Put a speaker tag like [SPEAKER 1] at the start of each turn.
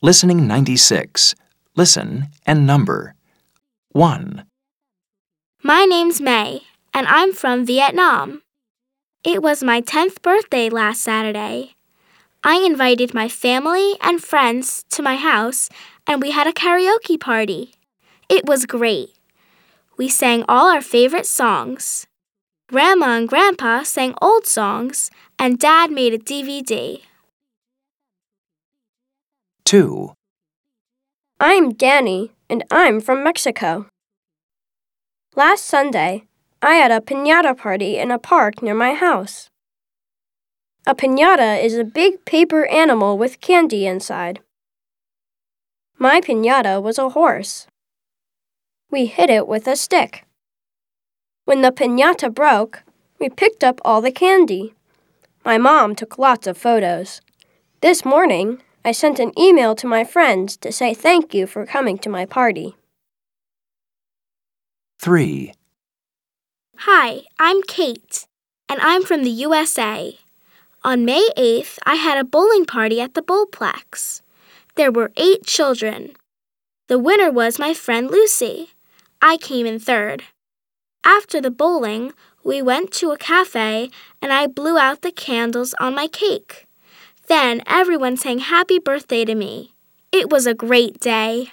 [SPEAKER 1] Listening 96. Listen and number. 1,
[SPEAKER 2] My name's May, and I'm from Vietnam. It was my 10th birthday last Saturday. I invited my family and friends to my house, and we had a karaoke party. It was great. We sang all our favorite songs. Grandma and Grandpa sang old songs, and Dad made a DVD.
[SPEAKER 1] 2,
[SPEAKER 3] I'm Danny, and I'm from Mexico. Last Sunday, I had a pinata party in a park near my house. A pinata is a big paper animal with candy inside. My pinata was a horse. We hit it with a stick. When the pinata broke, we picked up all the candy. My mom took lots of photos. This morning, I sent an email to my friends to say thank you for coming to my party.
[SPEAKER 1] 3,
[SPEAKER 2] Hi, I'm Kate, and I'm from the USA. On May 8th, I had a bowling party at the Bowlplex. There were eight children. The winner was my friend Lucy. I came in third. After the bowling, we went to a cafe and I blew out the candles on my cake. Then everyone sang happy birthday to me. It was a great day.